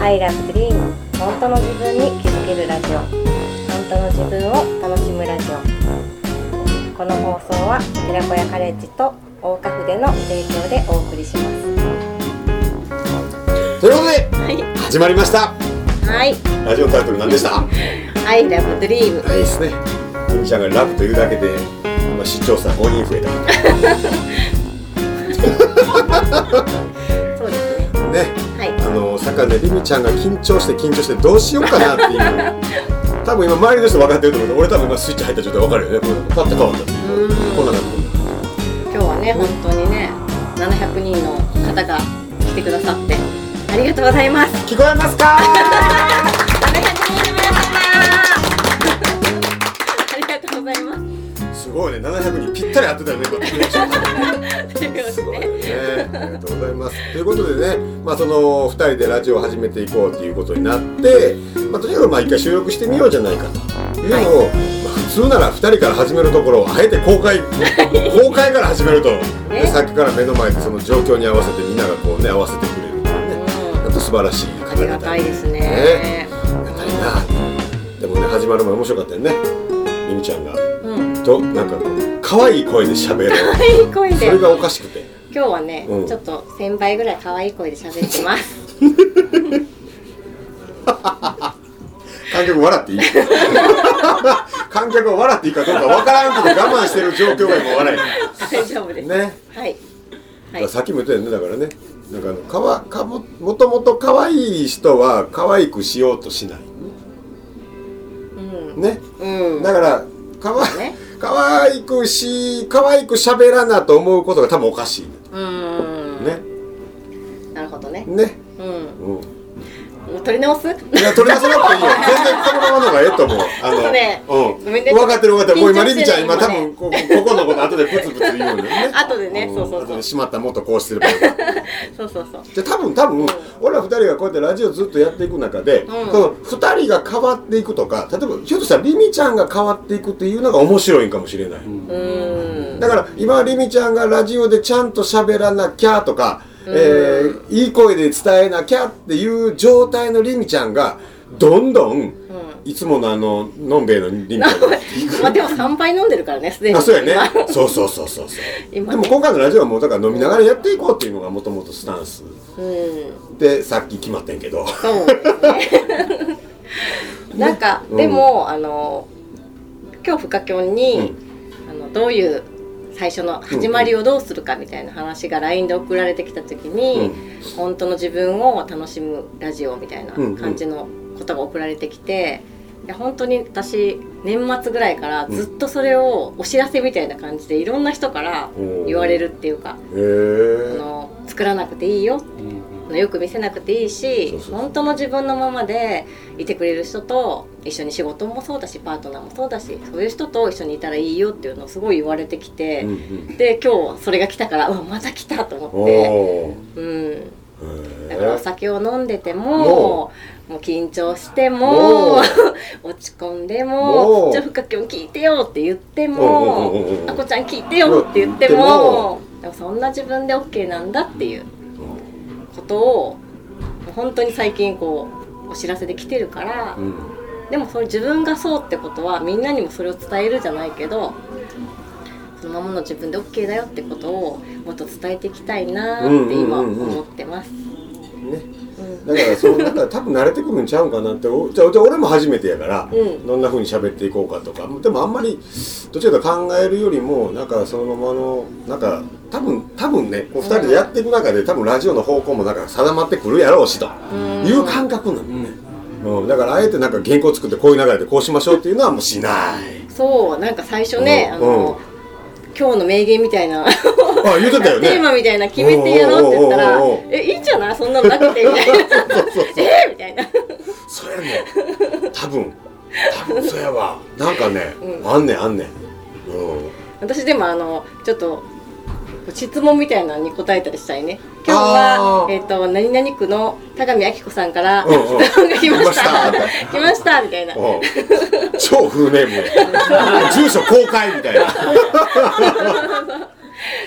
I love dream 本当の自分に気づけるラジオ。本当の自分を楽しむラジオ。この放送は寺子屋カレッジと大岡筆の提供でお送りします。ということではい。始まりました。はい。ラジオタイトル何でした？は I love dream いですね。みみちゃんがラブというだけで、まあ、視聴者5人増え そうですね。たねはいあの坂根りみちゃんが緊張して緊張してどうしようかなっていう。多分今周りの人分かってると思うけど俺多分今スイッチ入った状態分かるよねこれパッと変わったっていうこん。な感じ今日はね本当にね700人の方が来てくださってありがとうございます。聞こえますかったり合ってたよねすごいね。ありがとうございます。ということでねまあその2人でラジオを始めていこうということになってまあとにかくまあ一回収録してみようじゃないかというのを、まあ、普通なら2人から始めるところをあえて公開公開から始めると、でさっきから目の前でその状況に合わせてみんながこうね合わせてくれる。っていうねなん。と素晴らしいありがたいですねねありがたいなでもね始まる前面白かったよね。みみちゃんが。うん。となんかこう可愛い声で喋るいい声で。それがおかしくて。今日はね、うん。ちょっと1000倍ぐらい可愛い声で喋ってます。観客笑っていい？観客は笑っていいかどうかわからんけど我慢してる状況が今笑大丈夫です、えね。はい。はい。さっきも言ったよねだからね。なんかあのかわかももともと可愛い人は可愛くしようとしない。うん。ね。うん。だからかわね可愛くし可愛く喋らなと思うことが多分おかしい。うん。ね。なるほどね。ね。うん。うん。取り直す？いや、取り出さなくていいよ。全然このままのがええと思う。あの、ねうん。分かってる分かってる。もう今、緊張してるリミちゃん、今多分こ、ここのこと後でプツプツ言うのよね。後でねん。そうそうそう。後でしまったもっとこうしてるから。そうそうそう。じゃ多分多分、俺ら二人がこうやってラジオずっとやっていく中で、うん。その二人が変わっていくとか、例えば、ひょっとしたらリミちゃんが変わっていくっていうのが面白いんかもしれない。うん。だから今リミちゃんがラジオでちゃんと喋らなきゃとか、えーいい声で伝えなきゃっていう状態のリミちゃんがどんどんいつものあののんべえのリミちゃんがまあでも3杯飲んでるからねすでに。あそうやね。今。そうそうそうそうそう。今でも今回のラジオはもうだから飲みながらやっていこうっていうのがもともとスタンス。うん。でさっき決まってんけど。そうね。なんか、うん。でもあの今日深きょん。に、あのどういう最初の始まりをどうするかみたいな話が LINE で送られてきた時に、本当の自分を楽しむラジオみたいな感じのことが送られてきて、いや本当に私年末ぐらいからずっとそれをお知らせみたいな感じでいろんな人から言われるっていうか、あの作らなくていいよ。よく見せなくていいし本当の自分のままでいてくれる人と一緒に仕事もそうだしパートナーもそうだしそういう人と一緒にいたらいいよっていうのをすごい言われてきて、うんうん。で今日それが来たからうわまた来たと思おって、からおえ酒を飲んでてもももう緊張してもも 落ち込んでもも「ちょ深きょん聞いてよ」って言ってうんもうんうんうん「あこちゃん聞いてよ」って言ってももでもそんな自分で OK なんだっていうことを本当に最近こうお知らせで来てるから、うん。でもそれ自分がそうってことはみんなにもそれを伝えるじゃないけどそのままの自分で OK だよってことをもっと伝えていきたいなーって今うんうんうんうん。思ってます。ね。うん。だからそうなんか多分慣れてくるんちゃうんかなっておじゃ俺も初めてやから、うん。どんな風に喋っていこうかとか。でもあんまりどっちかと考えるよりもなんかそのままのなんか多分多分ねこう2人でやっていく中で多分ラジオの方向もなんか定まってくるやろうしとうん。いう感覚なのね、うん、だからあえてなんか原稿作ってこういう流れでこうしましょうっていうのはもうしない。そうなんか最初ね、うん。あの、今日の名言みたいな。あ言ってたよね。テーマみたいな決めてやろうって言ったらおうおうおうおう「えいいんじゃない？そんなのなくて」みたいな。そうそう「えみたいな。そうやね多分。多分そうやわ。なんかね、うん。あんねんあんねん。うん。私でもあのちょっと質問みたいなのに答えたりしたいね。今日あは、ー。えっと何々区の田上明子さんからうんうん。質問が来ました。来ました。みたいな。うん。超フルネームで住所公開みたいな。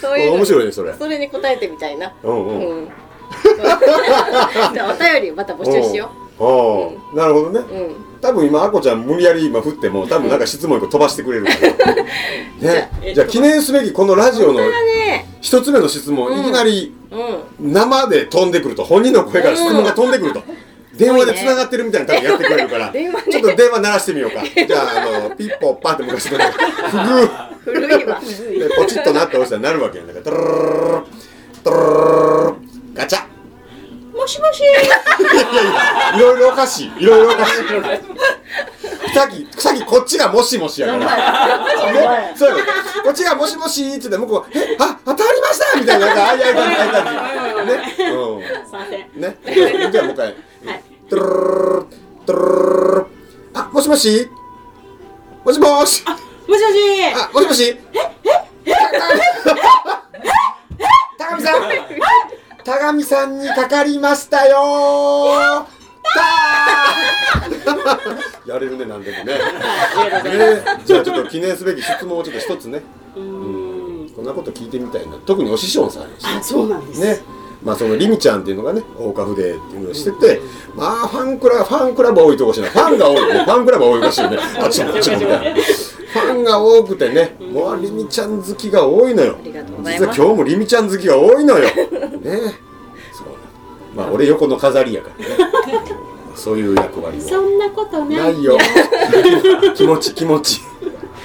そういうの。面白いねそれ。それに答えてみたいな。うんうん、うん。じゃあお便りまた募集しよおうなるほどね。ううん多分今あこちゃん無理やり今振っても多分なんか質問一個飛ばしてくれるから。ね。じゃあ記念すべきこのラジオの一つ目の質問、うんいきなりうん。生で飛んでくると本人の声から質問が飛んでくると、電話で繋がってるみたいな多分やってくれるから、電話でちょっと電話鳴らしてみようか。じゃああのピッポッパって昔のね不遇古いわ。でポチッとなって押したらなるわけやんだから。トロロロロロロロガチャもしもし。いろいろおかしい。いろいろおかしい。さっきさっきこっちがもしもしやから。ねそうよこっちがもしもしって言って向こう「えあ当たりました!」みたいななんかああいう感じ。ああいう感じねすいません。うんねじゃあもう一回。トゥルルルルトゥルルルルルあもしもし？もしもし？もしもし。あもしもしええ高見さん高見さんにかかりましたよ。ーたーやれるねなんでもね。ねじゃあちょっと記念すべき質問をちょっと一つね。うーん。こんなこと聞いてみたいな。特にお師匠さんやし。あそうなんです。ね。まあそのリミちゃんっていうのがね大花筆っていうのをしててまあファンクラファンクラブ多いとこしな。いファンが多いよね。ファンクラブ多いらしいよね。あっちもあっちもみたいなファンが多くてねもうリミちゃん好きが多いのよ。実は今日もリミちゃん好きが多いのよ。ねまあ俺横の飾りやからね。そういう役割を。そんなことないないよ。気持ち気持ち。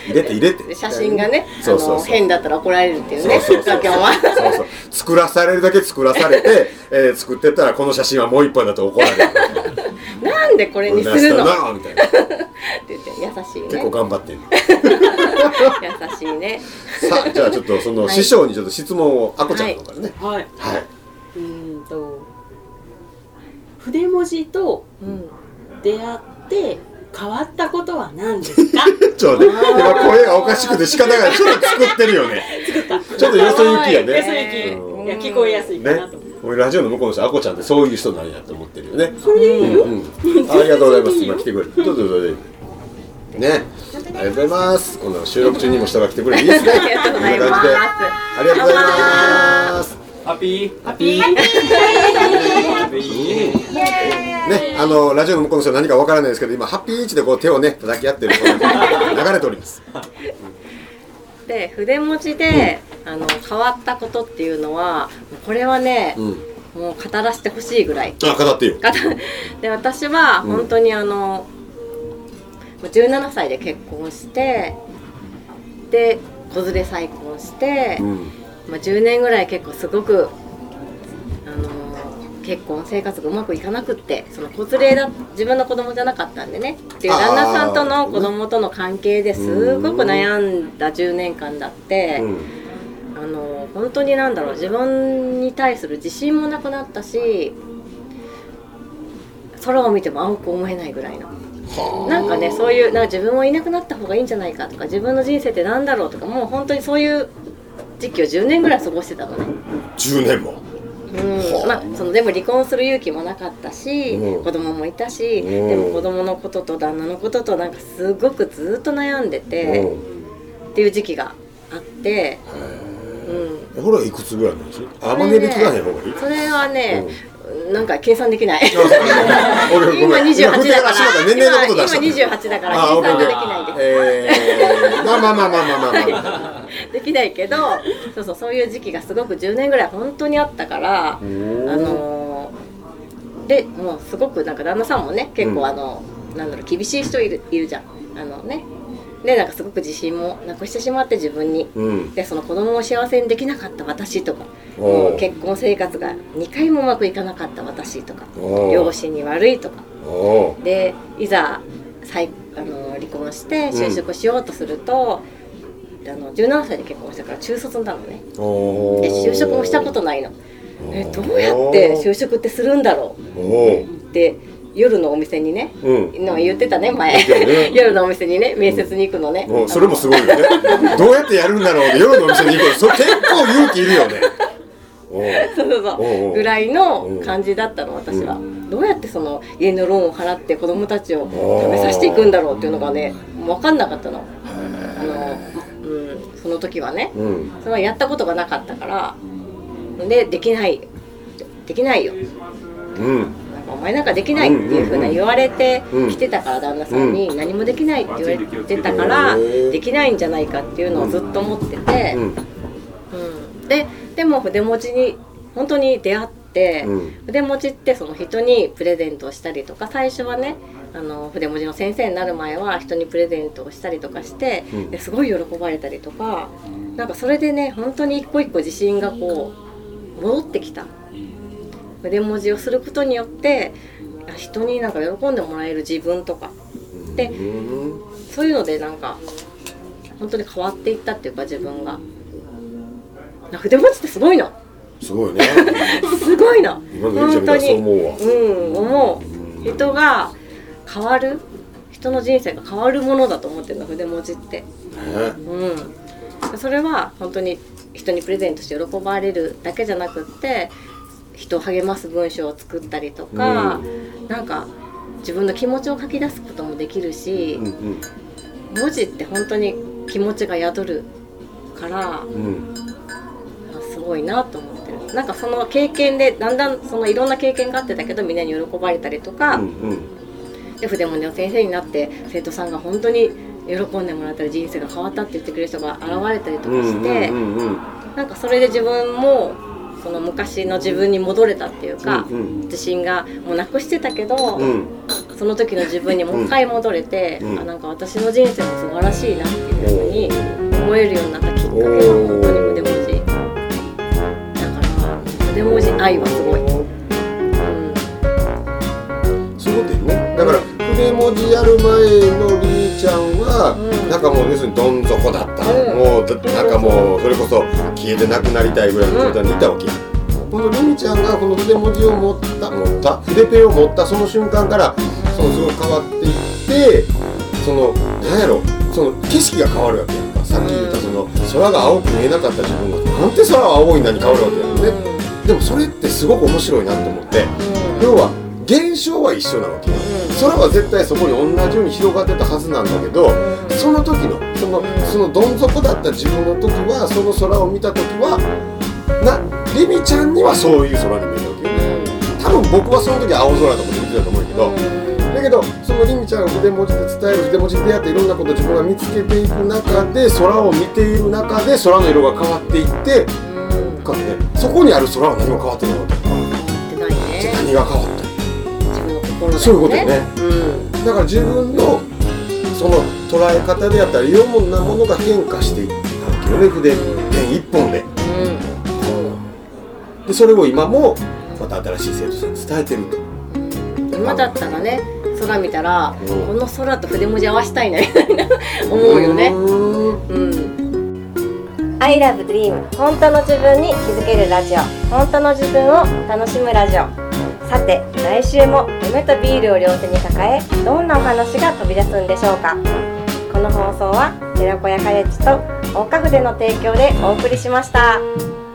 入れて入れて。写真がねあそうそうそう。の変だったら怒られるっていうねそうそうそう。今日は。そうそう。作らされるだけ作らされて、えー作ってったらこの写真はもう一本だと怒られる。なんでこれにするの？みたいな。言って優しい結構ね頑張ってる 優しいね。さあじゃあちょっとそのはい師匠にちょっと質問をあこちゃんの方からね。はい。はうーんと筆文字とうん。出会って変わったことは何ですか？い、ちょっとね今声がおかしくて仕方がない。ちょっと作ってるよね。作った。ちょっとよそ行きや よねそ行き。聞こえやすいかなねと思って。俺ラジオの向こうの人あこちゃんってそういう人なんやと思ってるよね。それでいいようんうんありがとうございます。今来てくれ。るどうぞどうぞね。ありがとうございます。この収録中にも人が来てくれていいですね。ありがとうございます。こんな感じで。ありがとうございますハッピーハッピーハッピーね、あのラジオの向こうの人は何かわからないですけど今ハッピーイチでこう手をね叩き合ってる流れております。で筆文字で、あの変わったことっていうのはこれはね、うん。もう語らせてほしいぐらい。あ語ってよ。語 で私はうん。本当にあの、もう17歳で結婚してで子連れ再婚して、うんまあ、10年ぐらい結構すごくあの結婚生活がうまくいかなくってその子連れだ自分の子供じゃなかったんでね。っていう旦那さんとの子供との関係ですごく悩んだ10年間だって、うん。あの本当になんだろう自分に対する自信もなくなったし空を見ても青く思えないぐらいの。なんかねそういうなんか自分はいなくなった方がいいんじゃないかとか自分の人生ってなんだろうとかもう本当にそういう時期を10年ぐらい過ごしてたのね。10年も。うん。まあ、そのでも離婚する勇気もなかったし、うん、子供もいたし、うん、でも子供のことと旦那のこととなんかすごくずっと悩んでて、うん、っていう時期があって、うん、これいくつぐらいなんですか？甘ねび取らない方がいい？それはね、うん。なんか計算できない。今二十八だから。年齢のこと今二十八だから計算ができないです。まあまあまあまあまあまあ。できないけどそうそうそういう時期がすごく10年ぐらい本当にあったから、あのーでもうすごくなんか旦那さんもね結うん。構あの、なんだろう厳しい人いるいるじゃん。あのね。でなんかすごく自信もなくしてしまって自分に。うん。でその子供を幸せにできなかった私とかもう結婚生活が2回もうまくいかなかった私とか両親に悪いとか。でいざ再あの離婚して就職しようとすると、あの17歳で結婚したから中卒なのね。で就職もしたことないの。えどうやって就職ってするんだろう？って夜のお店にねうん。の言ってたね前。ね。夜のお店にね面接に行くのね。もうそれもすごいよね。どうやってやるんだろうって夜のお店に行くの。それ結構勇気いるよね。そうそうそおうぐらいの感じだったの私は、どうやってその家のローンを払って子供たちを食べさせていくんだろうっていうのがね分かんなかったのあの、うん、その時はねうん。それはやったことがなかったからでできないできないよ。うん。お前なんかできないっていうふうな言われてうん。きてたから旦那さんに何もできないって言われてたからうんできないんじゃないかっていうのをずっと思ってて、うん。うん、ででも筆文字に本当に出会って、うん。筆文字ってその人にプレゼントをしたりとか最初はねあの筆文字の先生になる前は人にプレゼントをしたりとかして、すごい喜ばれたりとかなんかそれでね本当に一個一個自信がこう戻ってきた。筆文字をすることによってあ人になんか喜んでもらえる自分とか。でうんそういうのでなんか本当に変わっていったっていうか自分が。筆文字ってすごいのすごいね。すごいの今のゆううん思う。人が変わる？人の人生が変わるものだと思ってるの筆文字って。ね。うん。それは本当に人にプレゼントして喜ばれるだけじゃなくって人を励ます文章を作ったりとか、なんか自分の気持ちを書き出すこともできるし、うんうん。文字って本当に気持ちが宿るからうん。あすごいなと思ってる。なんかその経験でだんだんそのいろんな経験があってたけどみんなに喜ばれたりとか、うんうんで筆文字の先生になって生徒さんが本当に喜んでもらったり人生が変わったって言ってくれる人が現れたりとかして、うんうんうんなんかそれで自分もその昔の自分に戻れたっていうか、うんうん。自信がもうなくしてたけど、うん。その時の自分にもう一回戻れて、うん。あなんか私の人生も素晴らしいなっていうふうに思えるようになったきっかけが本当に筆文字だから筆文字愛はすごい、うん、そうだよね。だから筆文字やる前のりみちゃんは、うん。なんかもう要するにどん底だった、うん。もうだなんかもうそれこそ消えてなくなりたいぐらいの状態にいたわけ、このりみちゃんがこの筆文字を持った持った筆ペンを持ったその瞬間からそのすごい変わっていってそのなんやろその景色が変わるわけやんか。さっき言ったその空が青く見えなかった自分がなんて空は青いんだに変わるわけやんね、でもそれってすごく面白いなと思って。要は現象は一緒なわけよ。空は絶対そこに同じように広がってたはずなんだけどその時のそのそのどん底だった自分の時はその空を見た時はなリミちゃんにはそういう空に見えるわけよ多分僕はその時青空とかで見てたと思うけどだけどそのリミちゃんが筆文字で伝える筆文字で出会っていろんなことを自分が見つけていく中で空を見ている中で空の色が変わっていってうん。かねそこにある空は何も変わってないわけ。変わってないね。何が変わったの自分の心だそういうことよね。うん。だから自分のその捉え方であったりいろんなものが変化していったわけよね。筆ペン一本で。うん。でそれを今もまた新しい生徒さんに伝えてると。今だったらね空見たら、うん。この空と筆文字合わせたいなみたいな思うよね。うーん。うん「I love dream 本当の自分に気づけるラジオ。本当の自分を楽しむラジオ」さて来週も夢とビールを両手に抱えどんなお話が飛び出すんでしょうかこの放送は寺子屋カレッジと大家筆の提供でお送りしました。